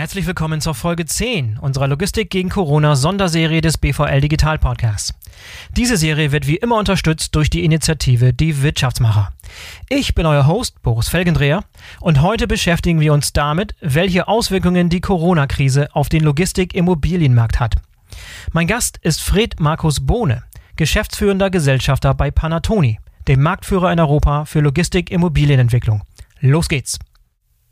Herzlich willkommen zur Folge 10 unserer Logistik gegen Corona Sonderserie des BVL Digital Podcasts. Diese Serie wird wie immer unterstützt durch die Initiative Die Wirtschaftsmacher. Ich bin euer Host Boris Felgendreher und heute beschäftigen wir uns damit, welche Auswirkungen die Corona-Krise auf den Logistik-Immobilienmarkt hat. Mein Gast ist Fred Markus Bohne, geschäftsführender Gesellschafter bei Panatoni, dem Marktführer in Europa für Logistik-Immobilienentwicklung. Los geht's!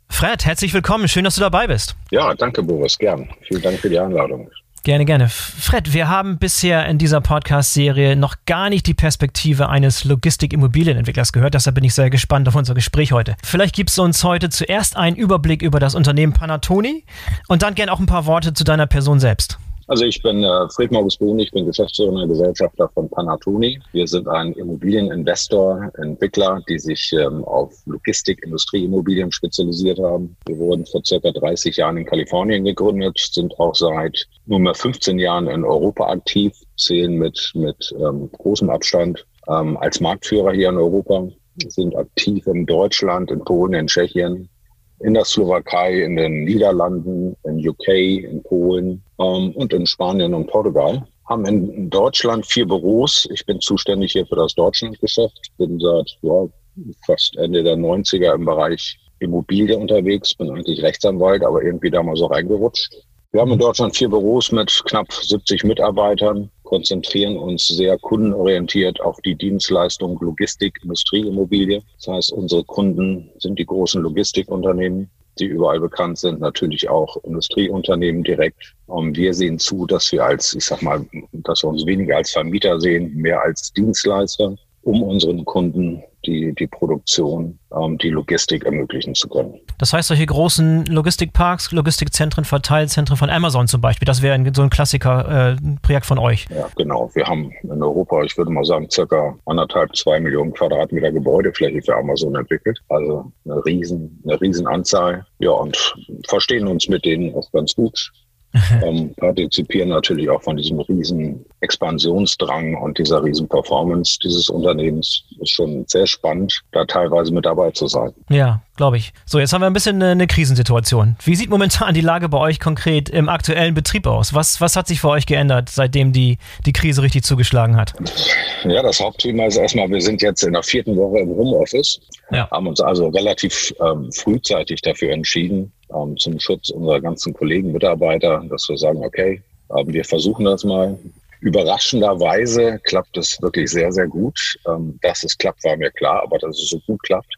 Fred, herzlich willkommen. Schön, dass du dabei bist. Ja, danke, Boris. Gern. Vielen Dank für die Einladung. Gerne, gerne. Fred, wir haben bisher in dieser Podcast-Serie noch gar nicht die Perspektive eines Logistik-Immobilienentwicklers gehört. Deshalb bin ich sehr gespannt auf unser Gespräch heute. Vielleicht gibst du uns heute zuerst einen Überblick über das Unternehmen Panatoni und dann gerne auch ein paar Worte zu deiner Person selbst. Also ich bin äh, Fred Morgus Bohn, ich bin Geschäftsführer und Gesellschafter von Panatoni. Wir sind ein Immobilieninvestor, Entwickler, die sich ähm, auf Logistik, Industrieimmobilien spezialisiert haben. Wir wurden vor circa 30 Jahren in Kalifornien gegründet, sind auch seit nunmehr 15 Jahren in Europa aktiv, zählen mit, mit ähm, großem Abstand ähm, als Marktführer hier in Europa, sind aktiv in Deutschland, in Polen, in Tschechien, in der Slowakei, in den Niederlanden, in UK, in Polen ähm, und in Spanien und Portugal. Haben in Deutschland vier Büros. Ich bin zuständig hier für das Deutschlandgeschäft. Bin seit ja, fast Ende der 90er im Bereich Immobilie unterwegs. Bin eigentlich Rechtsanwalt, aber irgendwie da mal so reingerutscht. Wir haben in Deutschland vier Büros mit knapp 70 Mitarbeitern, konzentrieren uns sehr kundenorientiert auf die Dienstleistung Logistik, Industrieimmobilie. Das heißt, unsere Kunden sind die großen Logistikunternehmen, die überall bekannt sind, natürlich auch Industrieunternehmen direkt. Und wir sehen zu, dass wir als, ich sag mal, dass wir uns weniger als Vermieter sehen, mehr als Dienstleister um unseren Kunden die, die Produktion, ähm, die Logistik ermöglichen zu können. Das heißt, solche großen Logistikparks, Logistikzentren, Verteilzentren von Amazon zum Beispiel, das wäre so ein Klassiker-Projekt äh, von euch. Ja, genau. Wir haben in Europa, ich würde mal sagen, circa anderthalb, zwei Millionen Quadratmeter Gebäudefläche für Amazon entwickelt. Also eine riesen, eine riesen Anzahl. Ja, und verstehen uns mit denen auch ganz gut ähm, partizipieren natürlich auch von diesem riesen Expansionsdrang und dieser riesen Performance dieses Unternehmens. Ist schon sehr spannend, da teilweise mit dabei zu sein. Ja, glaube ich. So, jetzt haben wir ein bisschen eine, eine, Krisensituation. Wie sieht momentan die Lage bei euch konkret im aktuellen Betrieb aus? Was, was hat sich für euch geändert, seitdem die, die Krise richtig zugeschlagen hat? Ja, das Hauptthema ist erstmal, wir sind jetzt in der vierten Woche im Homeoffice, ja. haben uns also relativ ähm, frühzeitig dafür entschieden, ähm, zum Schutz unserer ganzen Kollegen, Mitarbeiter, dass wir sagen, okay, ähm, wir versuchen das mal. Überraschenderweise klappt es wirklich sehr, sehr gut. Ähm, dass es klappt, war mir klar, aber dass es so gut klappt,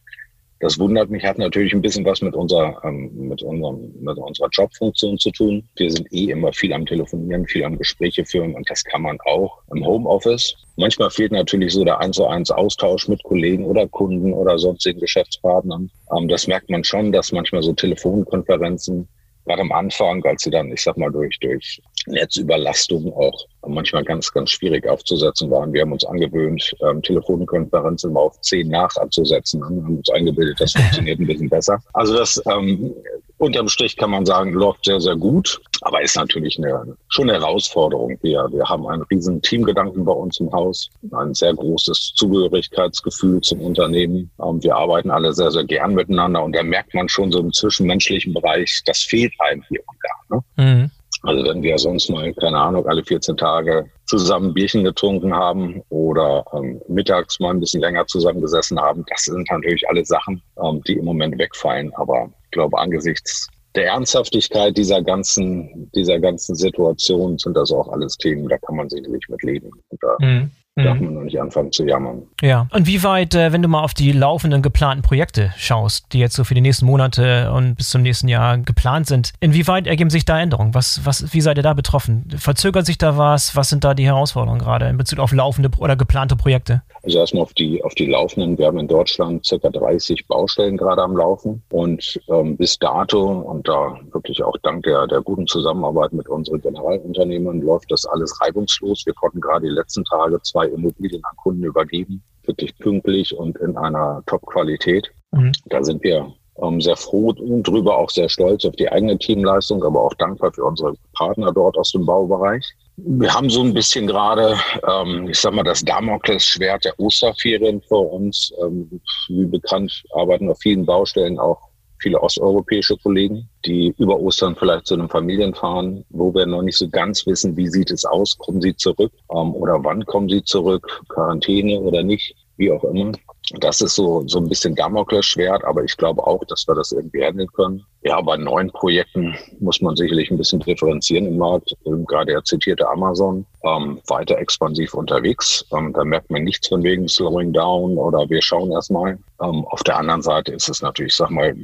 das wundert mich, hat natürlich ein bisschen was mit unserer, ähm, mit unserem, mit unserer Jobfunktion zu tun. Wir sind eh immer viel am Telefonieren, viel am Gespräche führen und das kann man auch im Homeoffice. Manchmal fehlt natürlich so der eins zu eins Austausch mit Kollegen oder Kunden oder sonstigen Geschäftspartnern. Ähm, das merkt man schon, dass manchmal so Telefonkonferenzen gerade am Anfang, als sie dann, ich sag mal, durch, durch Netzüberlastung auch manchmal ganz, ganz schwierig aufzusetzen waren. Wir haben uns angewöhnt, ähm, Telefonkonferenzen mal auf zehn nach anzusetzen und haben uns eingebildet, das funktioniert ein bisschen besser. Also das ähm, unterm Strich kann man sagen, läuft sehr, sehr gut, aber ist natürlich eine, schon eine Herausforderung. Wir, wir haben einen riesen Teamgedanken bei uns im Haus, ein sehr großes Zugehörigkeitsgefühl zum Unternehmen. Ähm, wir arbeiten alle sehr, sehr gern miteinander und da merkt man schon so im zwischenmenschlichen Bereich, das fehlt einem hier und da. Ne? Mhm. Also wenn wir sonst mal, keine Ahnung, alle 14 Tage zusammen Bierchen getrunken haben oder ähm, mittags mal ein bisschen länger zusammengesessen haben, das sind natürlich alle Sachen, ähm, die im Moment wegfallen. Aber ich glaube, angesichts der Ernsthaftigkeit dieser ganzen, dieser ganzen Situation sind das auch alles Themen, da kann man sicherlich mit leben. Und da mhm darf mhm. man noch nicht anfangen zu jammern. Ja, und wie weit, äh, wenn du mal auf die laufenden geplanten Projekte schaust, die jetzt so für die nächsten Monate und bis zum nächsten Jahr geplant sind, inwieweit ergeben sich da Änderungen? Was, was, wie seid ihr da betroffen? Verzögert sich da was? Was sind da die Herausforderungen gerade in Bezug auf laufende oder geplante Projekte? Also erstmal auf die, auf die laufenden. Wir haben in Deutschland circa 30 Baustellen gerade am Laufen und ähm, bis dato und da wirklich auch dank der, der guten Zusammenarbeit mit unseren Generalunternehmern läuft das alles reibungslos. Wir konnten gerade die letzten Tage zwei Immobilien an Kunden übergeben, wirklich pünktlich und in einer Top-Qualität. Mhm. Da sind wir ähm, sehr froh drüber, auch sehr stolz auf die eigene Teamleistung, aber auch dankbar für unsere Partner dort aus dem Baubereich. Wir haben so ein bisschen gerade, ähm, ich sag mal, das Damoklesschwert der Osterferien vor uns. Ähm, wie bekannt arbeiten auf vielen Baustellen auch viele osteuropäische Kollegen, die über Ostern vielleicht zu den Familien fahren, wo wir noch nicht so ganz wissen, wie sieht es aus, kommen sie zurück ähm, oder wann kommen sie zurück, Quarantäne oder nicht, wie auch immer. Das ist so, so ein bisschen Damoklesschwert, aber ich glaube auch, dass wir das irgendwie handeln können. Ja, bei neuen Projekten muss man sicherlich ein bisschen differenzieren im Markt. Gerade er zitierte Amazon, ähm, weiter expansiv unterwegs. Ähm, da merkt man nichts von wegen Slowing Down oder wir schauen erstmal. Ähm, auf der anderen Seite ist es natürlich, sag mal,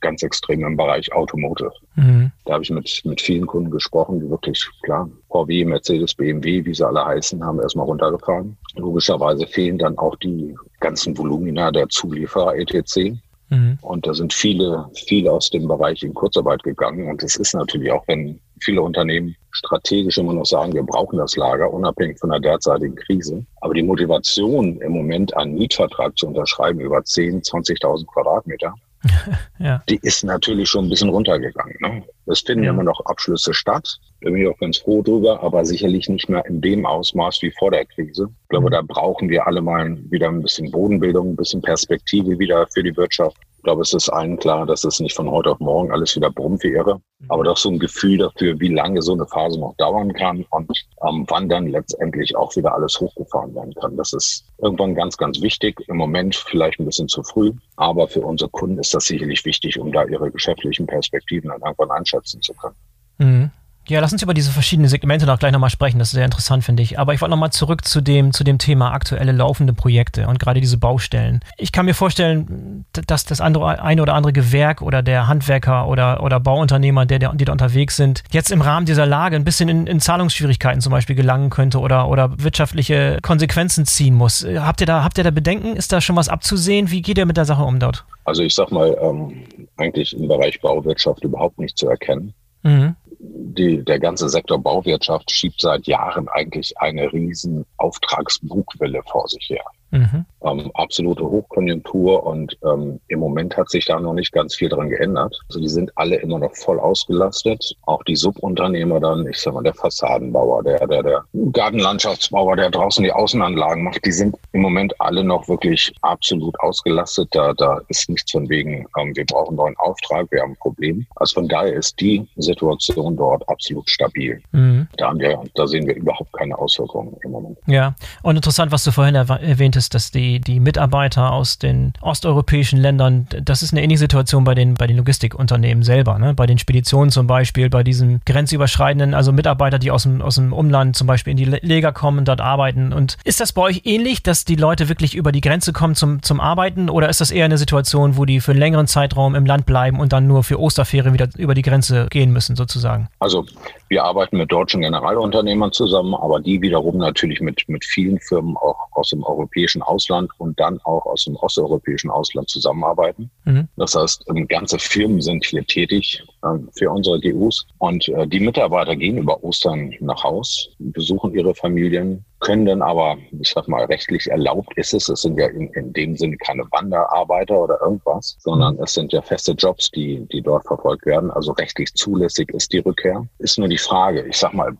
ganz extrem im Bereich Automotive. Mhm. Da habe ich mit, mit vielen Kunden gesprochen, die wirklich, klar, VW, Mercedes, BMW, wie sie alle heißen, haben erstmal runtergefahren. Logischerweise fehlen dann auch die ganzen Volumina der Zulieferer etc. Mhm. Und da sind viele, viele aus dem Bereich in Kurzarbeit gegangen. Und es ist natürlich auch, wenn viele Unternehmen strategisch immer noch sagen, wir brauchen das Lager, unabhängig von der derzeitigen Krise. Aber die Motivation im Moment, einen Mietvertrag zu unterschreiben über 10, 20.000 Quadratmeter, ja. die ist natürlich schon ein bisschen runtergegangen. Ne? Es finden ja. immer noch Abschlüsse statt. Da bin ich auch ganz froh drüber, aber sicherlich nicht mehr in dem Ausmaß wie vor der Krise. Ich glaube, mhm. da brauchen wir alle mal wieder ein bisschen Bodenbildung, ein bisschen Perspektive wieder für die Wirtschaft. Ich glaube, es ist allen klar, dass es nicht von heute auf morgen alles wieder brummt wäre, mhm. aber doch so ein Gefühl dafür, wie lange so eine Phase noch dauern kann und ähm, wann dann letztendlich auch wieder alles hochgefahren werden kann. Das ist irgendwann ganz, ganz wichtig. Im Moment vielleicht ein bisschen zu früh, aber für unsere Kunden ist das sicherlich wichtig, um da ihre geschäftlichen Perspektiven dann irgendwann einschätzen zu können. Mhm. Ja, lass uns über diese verschiedenen Segmente noch gleich nochmal sprechen. Das ist sehr interessant, finde ich. Aber ich wollte nochmal zurück zu dem, zu dem Thema aktuelle laufende Projekte und gerade diese Baustellen. Ich kann mir vorstellen, dass das andere, eine oder andere Gewerk oder der Handwerker oder, oder Bauunternehmer, der, der, die da unterwegs sind, jetzt im Rahmen dieser Lage ein bisschen in, in Zahlungsschwierigkeiten zum Beispiel gelangen könnte oder, oder wirtschaftliche Konsequenzen ziehen muss. Habt ihr da, habt ihr da Bedenken? Ist da schon was abzusehen? Wie geht ihr mit der Sache um dort? Also ich sag mal, ähm, eigentlich im Bereich Bauwirtschaft überhaupt nicht zu erkennen. Mhm die, der ganze Sektor Bauwirtschaft schiebt seit Jahren eigentlich eine riesen Auftragsbugwelle vor sich her. Mhm. Ähm, absolute Hochkonjunktur und ähm, im Moment hat sich da noch nicht ganz viel dran geändert. Also die sind alle immer noch voll ausgelastet. Auch die Subunternehmer dann, ich sag mal, der Fassadenbauer, der, der, der Gartenlandschaftsbauer, der draußen die Außenanlagen macht, die sind im Moment alle noch wirklich absolut ausgelastet. Da, da ist nichts von wegen, ähm, wir brauchen einen neuen Auftrag, wir haben ein Problem. Also von daher ist die Situation dort absolut stabil. Mhm. Da, haben wir, da sehen wir überhaupt keine Auswirkungen im Moment. Ja, und interessant, was du vorhin erwähnt hast, dass die, die Mitarbeiter aus den osteuropäischen Ländern, das ist eine ähnliche Situation bei den, bei den Logistikunternehmen selber, ne? bei den Speditionen zum Beispiel, bei diesen grenzüberschreitenden, also Mitarbeiter, die aus dem, aus dem Umland zum Beispiel in die Leger kommen, dort arbeiten. Und ist das bei euch ähnlich, dass die Leute wirklich über die Grenze kommen zum, zum Arbeiten oder ist das eher eine Situation, wo die für einen längeren Zeitraum im Land bleiben und dann nur für Osterferien wieder über die Grenze gehen müssen, sozusagen? Also wir arbeiten mit deutschen Generalunternehmern zusammen, aber die wiederum natürlich mit, mit vielen Firmen auch aus dem europäischen Ausland und dann auch aus dem osteuropäischen Ausland zusammenarbeiten. Mhm. Das heißt, ähm, ganze Firmen sind hier tätig äh, für unsere GUs und äh, die Mitarbeiter gehen über Ostern nach Haus, besuchen ihre Familien, können dann aber, ich sag mal, rechtlich erlaubt ist es. Es sind ja in, in dem Sinne keine Wanderarbeiter oder irgendwas, sondern es sind ja feste Jobs, die, die dort verfolgt werden. Also rechtlich zulässig ist die Rückkehr. Ist nur die Frage, ich sag mal,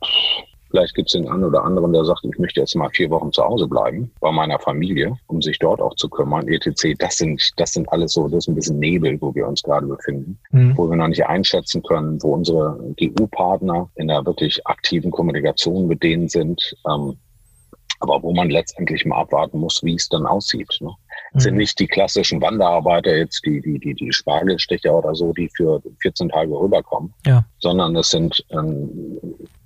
Vielleicht gibt es den einen oder anderen, der sagt, ich möchte jetzt mal vier Wochen zu Hause bleiben bei meiner Familie, um sich dort auch zu kümmern, etc. Das sind, das sind alles so, das ist ein bisschen Nebel, wo wir uns gerade befinden, mhm. wo wir noch nicht einschätzen können, wo unsere GU-Partner in der wirklich aktiven Kommunikation mit denen sind. Ähm, aber wo man letztendlich mal abwarten muss, wie es dann aussieht. Ne? Mhm. sind nicht die klassischen Wanderarbeiter jetzt, die, die, die, die Spargelstecher oder so, die für 14 Tage rüberkommen, ja. sondern es sind, ähm,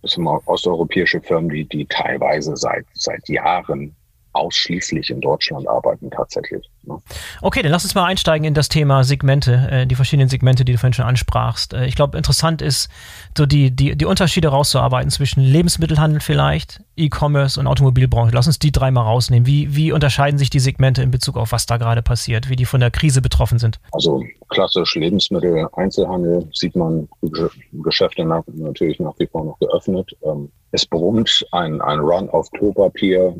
es sind osteuropäische Firmen, die, die teilweise seit, seit Jahren ausschließlich in Deutschland arbeiten tatsächlich. Ne? Okay, dann lass uns mal einsteigen in das Thema Segmente, äh, die verschiedenen Segmente, die du vorhin schon ansprachst. Äh, ich glaube, interessant ist, so die, die, die Unterschiede rauszuarbeiten zwischen Lebensmittelhandel vielleicht, E-Commerce und Automobilbranche. Lass uns die drei mal rausnehmen. Wie, wie unterscheiden sich die Segmente in Bezug auf was da gerade passiert, wie die von der Krise betroffen sind? Also klassisch Lebensmittel, Einzelhandel sieht man Geschäfte nach, natürlich nach wie vor noch geöffnet. Ähm, es brummt ein, ein Run auf Klopapier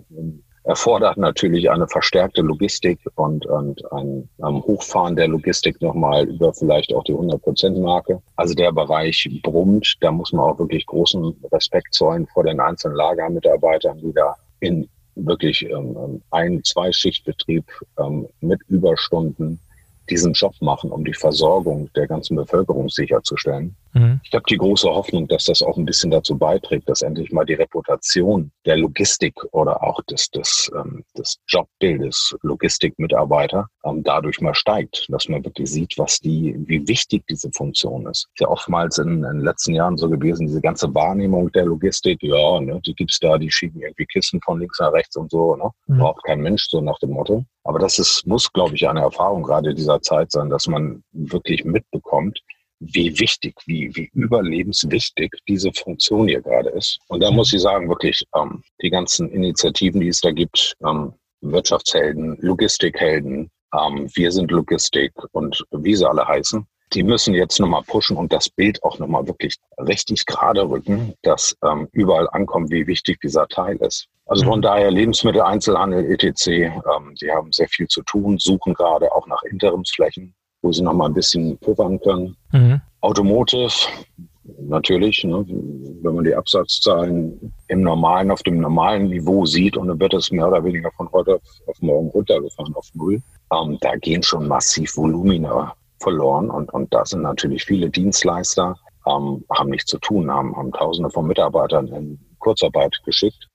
erfordert natürlich eine verstärkte Logistik und, und ein um, Hochfahren der Logistik nochmal über vielleicht auch die 100-Prozent-Marke. Also der Bereich brummt, da muss man auch wirklich großen Respekt zollen vor den einzelnen Lagermitarbeitern, die da in wirklich ähm, ein-, zwei Schichtbetrieb ähm, mit Überstunden diesen Job machen, um die Versorgung der ganzen Bevölkerung sicherzustellen. Mhm. Ich habe die große Hoffnung, dass das auch ein bisschen dazu beiträgt, dass endlich mal die Reputation der Logistik oder auch des, des, ähm, des Jobbildes Logistikmitarbeiter ähm, dadurch mal steigt, dass man wirklich sieht, was die, wie wichtig diese Funktion ist. Ist ja oftmals in, in den letzten Jahren so gewesen, diese ganze Wahrnehmung der Logistik, ja, ne, die gibt's da, die schieben irgendwie Kissen von links nach rechts und so, ne? Mhm. Braucht kein Mensch, so nach dem Motto. Aber das ist, muss, glaube ich, eine Erfahrung gerade dieser Zeit sein, dass man wirklich mitbekommt, wie wichtig, wie, wie überlebenswichtig diese Funktion hier gerade ist. Und da muss ich sagen, wirklich, ähm, die ganzen Initiativen, die es da gibt, ähm, Wirtschaftshelden, Logistikhelden, ähm, wir sind Logistik und wie sie alle heißen, die müssen jetzt nochmal pushen und das Bild auch nochmal wirklich richtig gerade rücken, dass ähm, überall ankommt, wie wichtig dieser Teil ist. Also von mhm. daher Lebensmitteleinzelhandel, etc., ähm, die haben sehr viel zu tun, suchen gerade auch nach Interimsflächen, wo sie nochmal ein bisschen puffern können. Mhm. Automotive, natürlich, ne, wenn man die Absatzzahlen im normalen, auf dem normalen Niveau sieht und dann wird es mehr oder weniger von heute auf, auf morgen runtergefahren auf Null, ähm, da gehen schon massiv Volumina verloren und, und da sind natürlich viele Dienstleister, ähm, haben nichts zu tun, haben, haben Tausende von Mitarbeitern in Kurzarbeit geschickt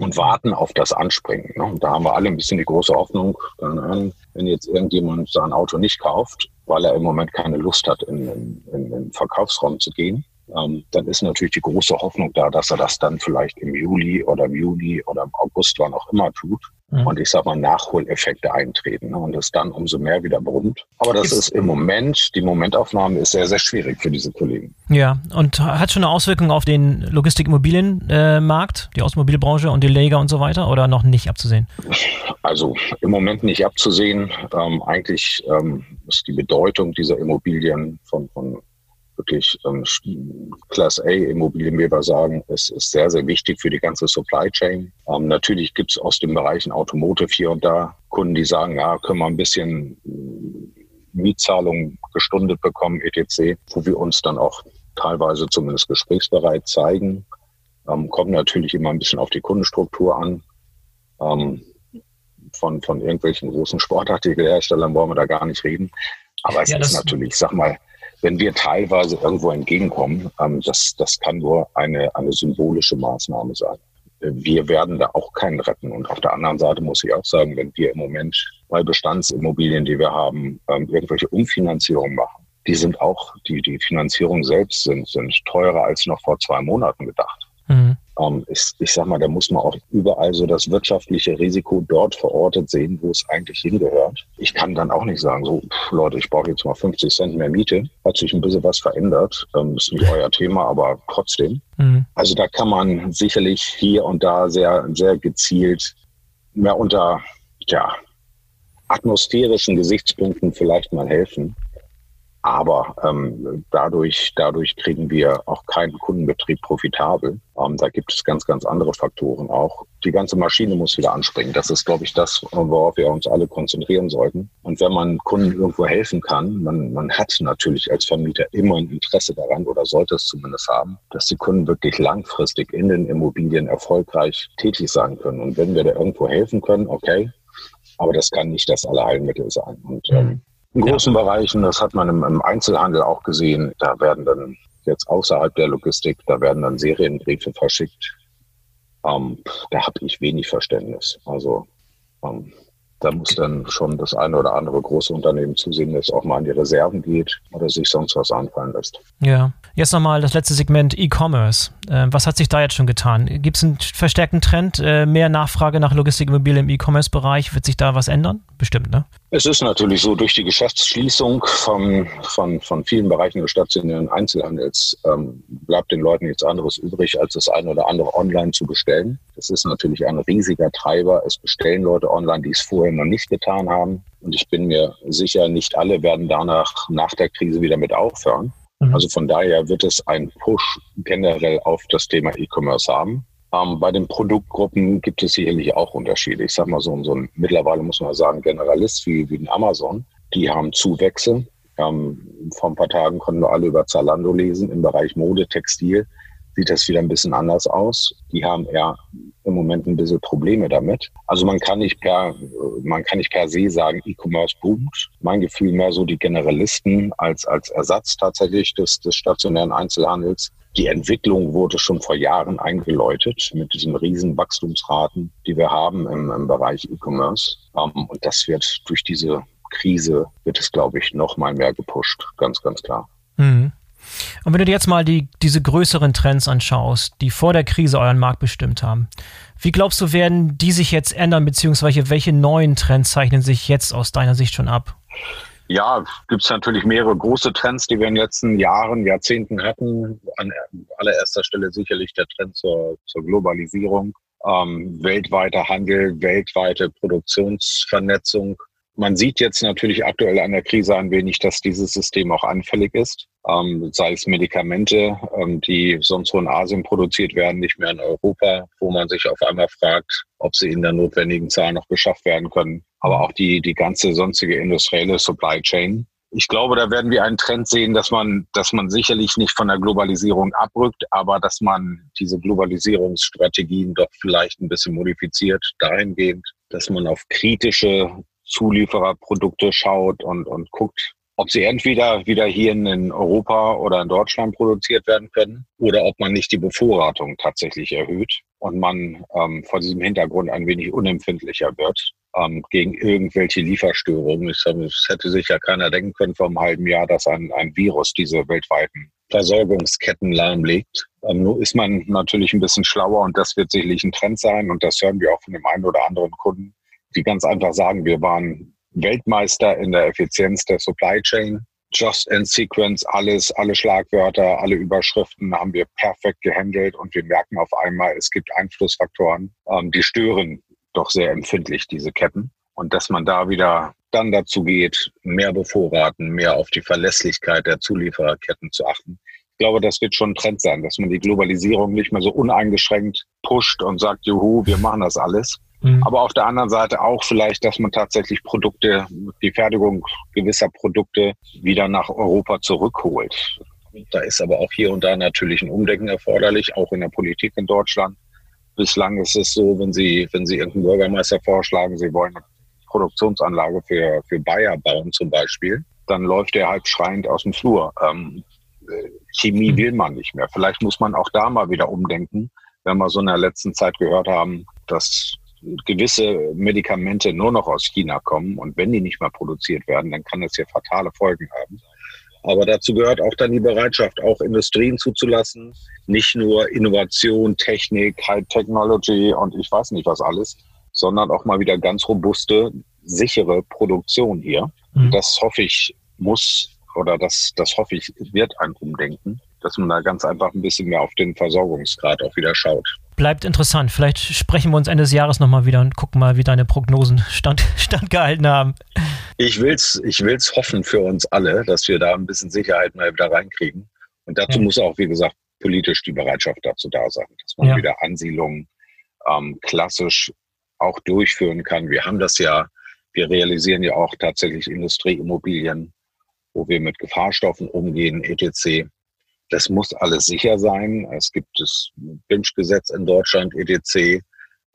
und warten auf das Anspringen. Ne? Und da haben wir alle ein bisschen die große Hoffnung, wenn jetzt irgendjemand sein Auto nicht kauft, weil er im Moment keine Lust hat, in, in, in den Verkaufsraum zu gehen, ähm, dann ist natürlich die große Hoffnung da, dass er das dann vielleicht im Juli oder im Juni oder im August, wann auch immer tut. Mhm. Und ich sag mal, Nachholeffekte eintreten ne? und es dann umso mehr wieder brummt. Aber das ist im Moment, die Momentaufnahme ist sehr, sehr schwierig für diese Kollegen. Ja, und hat schon eine Auswirkung auf den Logistikimmobilienmarkt, die Automobilbranche und die Lager und so weiter oder noch nicht abzusehen? Also im Moment nicht abzusehen. Ähm, eigentlich ähm, ist die Bedeutung dieser Immobilien von, von wirklich ähm, Class A Immobilien, wie wir sagen, ist, ist sehr, sehr wichtig für die ganze Supply Chain. Ähm, natürlich gibt es aus den Bereichen Automotive hier und da Kunden, die sagen, ja, können wir ein bisschen äh, Mietzahlungen gestundet bekommen, etc., wo wir uns dann auch teilweise zumindest gesprächsbereit zeigen. Ähm, kommt natürlich immer ein bisschen auf die Kundenstruktur an. Ähm, von, von irgendwelchen großen Sportartikelherstellern wollen wir da gar nicht reden. Aber es ja, ist natürlich, ich sag mal, wenn wir teilweise irgendwo entgegenkommen, ähm, das, das kann nur eine, eine symbolische Maßnahme sein. Wir werden da auch keinen retten. Und auf der anderen Seite muss ich auch sagen, wenn wir im Moment bei Bestandsimmobilien, die wir haben, ähm, irgendwelche Umfinanzierungen machen, die sind auch, die, die Finanzierung selbst sind, sind teurer als noch vor zwei Monaten gedacht. Mhm. Ähm, ich, ich sag mal, da muss man auch überall so das wirtschaftliche Risiko dort verortet sehen, wo es eigentlich hingehört. Ich kann dann auch nicht sagen, so, pff, Leute, ich brauche jetzt mal 50 Cent mehr Miete. Hat sich ein bisschen was verändert. Ähm, ist nicht euer Thema, aber trotzdem. Mhm. Also da kann man sicherlich hier und da sehr, sehr gezielt mehr unter, ja, atmosphärischen Gesichtspunkten vielleicht mal helfen. Aber ähm, dadurch, dadurch kriegen wir auch keinen Kundenbetrieb profitabel. Ähm, da gibt es ganz, ganz andere Faktoren auch. Die ganze Maschine muss wieder anspringen. Das ist, glaube ich, das, worauf wir uns alle konzentrieren sollten. Und wenn man Kunden irgendwo helfen kann, man, man hat natürlich als Vermieter immer ein Interesse daran oder sollte es zumindest haben, dass die Kunden wirklich langfristig in den Immobilien erfolgreich tätig sein können. Und wenn wir da irgendwo helfen können, okay, aber das kann nicht das Allerheilmittel sein. Und ähm, in großen ja. Bereichen, das hat man im, im, Einzelhandel auch gesehen, da werden dann jetzt außerhalb der Logistik, da werden dann Serienbriefe verschickt. Ähm, da habe ich wenig Verständnis. Also ähm, da muss dann schon das eine oder andere große Unternehmen zusehen, dass es auch mal an die Reserven geht oder sich sonst was anfallen lässt. Ja, Jetzt nochmal das letzte Segment E-Commerce. Äh, was hat sich da jetzt schon getan? Gibt es einen verstärkten Trend, äh, mehr Nachfrage nach Logistikimmobilien im E-Commerce-Bereich? Wird sich da was ändern? Bestimmt, ne? Es ist natürlich so, durch die Geschäftsschließung von, von, von vielen Bereichen des stationären Einzelhandels ähm, bleibt den Leuten nichts anderes übrig, als das eine oder andere online zu bestellen. Das ist natürlich ein riesiger Treiber. Es bestellen Leute online, die es vorher noch nicht getan haben. Und ich bin mir sicher, nicht alle werden danach nach der Krise wieder mit aufhören. Mhm. Also von daher wird es einen Push generell auf das Thema E-Commerce haben. Ähm, bei den Produktgruppen gibt es sicherlich auch Unterschiede. Ich sage mal so, so ein, mittlerweile muss man sagen, Generalist wie, wie ein Amazon, die haben Zuwächse. Ähm, vor ein paar Tagen konnten wir alle über Zalando lesen im Bereich Mode, Textil. Sieht das wieder ein bisschen anders aus. Die haben eher im Moment ein bisschen Probleme damit. Also man kann nicht per, man kann nicht per se sagen, E-Commerce boomt. Mein Gefühl mehr so die Generalisten als, als Ersatz tatsächlich des, des stationären Einzelhandels. Die Entwicklung wurde schon vor Jahren eingeläutet mit diesen riesen Wachstumsraten, die wir haben im, im Bereich E-Commerce. Ähm, und das wird durch diese Krise, wird es, glaube ich, noch mal mehr gepusht. Ganz, ganz klar. Mhm. Und wenn du dir jetzt mal die, diese größeren Trends anschaust, die vor der Krise euren Markt bestimmt haben, wie glaubst du, werden die sich jetzt ändern, beziehungsweise welche neuen Trends zeichnen sich jetzt aus deiner Sicht schon ab? Ja, gibt es natürlich mehrere große Trends, die wir in den letzten Jahren, Jahrzehnten hatten. An allererster Stelle sicherlich der Trend zur, zur Globalisierung, ähm, weltweiter Handel, weltweite Produktionsvernetzung, man sieht jetzt natürlich aktuell an der Krise ein wenig, dass dieses System auch anfällig ist. Ähm, sei es Medikamente, ähm, die sonst wo in Asien produziert werden, nicht mehr in Europa, wo man sich auf einmal fragt, ob sie in der notwendigen Zahl noch beschafft werden können. Aber auch die, die ganze sonstige industrielle Supply Chain. Ich glaube, da werden wir einen Trend sehen, dass man, dass man sicherlich nicht von der Globalisierung abrückt, aber dass man diese Globalisierungsstrategien doch vielleicht ein bisschen modifiziert dahingehend, dass man auf kritische Zuliefererprodukte schaut und, und guckt, ob sie entweder wieder hier in Europa oder in Deutschland produziert werden können oder ob man nicht die Bevorratung tatsächlich erhöht und man ähm, vor diesem Hintergrund ein wenig unempfindlicher wird ähm, gegen irgendwelche Lieferstörungen. Es hätte sich ja keiner denken können vor einem halben Jahr, dass ein, ein Virus diese weltweiten Versorgungsketten lahmlegt. Ähm, nur ist man natürlich ein bisschen schlauer und das wird sicherlich ein Trend sein und das hören wir auch von dem einen oder anderen Kunden, die ganz einfach sagen, wir waren Weltmeister in der Effizienz der Supply Chain. Just and Sequence, alles, alle Schlagwörter, alle Überschriften haben wir perfekt gehandelt und wir merken auf einmal, es gibt Einflussfaktoren, ähm, die stören doch sehr empfindlich diese Ketten. Und dass man da wieder dann dazu geht, mehr bevorraten, mehr auf die Verlässlichkeit der Zuliefererketten zu achten. Ich glaube, das wird schon ein Trend sein, dass man die Globalisierung nicht mehr so uneingeschränkt pusht und sagt, juhu, wir machen das alles, Mhm. Aber auf der anderen Seite auch vielleicht, dass man tatsächlich Produkte, die Fertigung gewisser Produkte wieder nach Europa zurückholt. Da ist aber auch hier und da natürlich ein Umdenken erforderlich, auch in der Politik in Deutschland. Bislang ist es so, wenn Sie, wenn Sie irgendeinen Bürgermeister vorschlagen, Sie wollen eine Produktionsanlage für, für Bayer bauen zum Beispiel, dann läuft der halb schreiend aus dem Flur. Ähm, Chemie mhm. will man nicht mehr. Vielleicht muss man auch da mal wieder umdenken, wenn wir so in der letzten Zeit gehört haben, dass gewisse Medikamente nur noch aus China kommen und wenn die nicht mehr produziert werden, dann kann das hier fatale Folgen haben. Aber dazu gehört auch dann die Bereitschaft, auch Industrien zuzulassen, nicht nur Innovation, Technik, High Technology und ich weiß nicht was alles, sondern auch mal wieder ganz robuste, sichere Produktion hier. Mhm. Das hoffe ich muss oder das, das hoffe ich wird ein Umdenken, dass man da ganz einfach ein bisschen mehr auf den Versorgungsgrad auch wieder schaut bleibt interessant. Vielleicht sprechen wir uns Ende des Jahres nochmal wieder und gucken mal, wie deine Prognosen stand, standgehalten haben. Ich will's, ich will's hoffen für uns alle, dass wir da ein bisschen Sicherheit mal wieder reinkriegen. Und dazu ja. muss auch, wie gesagt, politisch die Bereitschaft dazu da sein, dass man ja. wieder Ansiedlungen ähm, klassisch auch durchführen kann. Wir haben das ja, wir realisieren ja auch tatsächlich Industrieimmobilien, wo wir mit Gefahrstoffen umgehen, etc. Das muss alles sicher sein. Es gibt das BINSCH-Gesetz in Deutschland, EDC.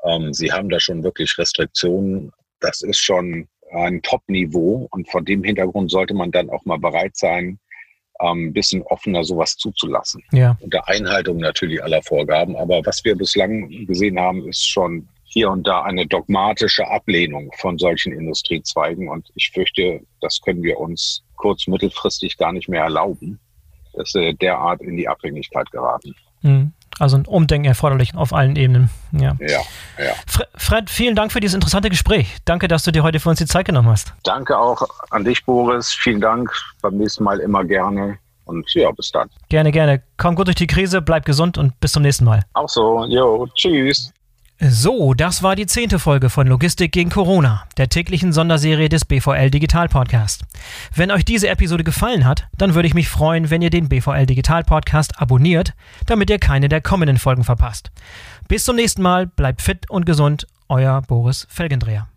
Ähm, Sie haben da schon wirklich Restriktionen. Das ist schon ein Top-Niveau und vor dem Hintergrund sollte man dann auch mal bereit sein, ähm, ein bisschen offener sowas zuzulassen. Ja. Unter Einhaltung natürlich aller Vorgaben. Aber was wir bislang gesehen haben, ist schon hier und da eine dogmatische Ablehnung von solchen Industriezweigen. Und ich fürchte, das können wir uns kurz-, mittelfristig gar nicht mehr erlauben dass sie derart in die Abhängigkeit geraten. Mhm. Also ein Umdenken erforderlich auf allen Ebenen. Ja. ja, ja. Fred, vielen Dank für dieses interessante Gespräch. Danke, dass du dir heute für uns die Zeit genommen hast. Danke auch an dich, Boris. Vielen Dank. Beim nächsten Mal immer gerne. Und ja, bis dann. Gerne, gerne. Komm gut durch die Krise, bleib gesund und bis zum nächsten Mal. Auch so. Jo, tschüss. So, das war die zehnte Folge von Logistik gegen Corona, der täglichen Sonderserie des BVL Digital Podcast. Wenn euch diese Episode gefallen hat, dann würde ich mich freuen, wenn ihr den BVL Digital Podcast abonniert, damit ihr keine der kommenden Folgen verpasst. Bis zum nächsten Mal, bleibt fit und gesund, euer Boris Felgendreher.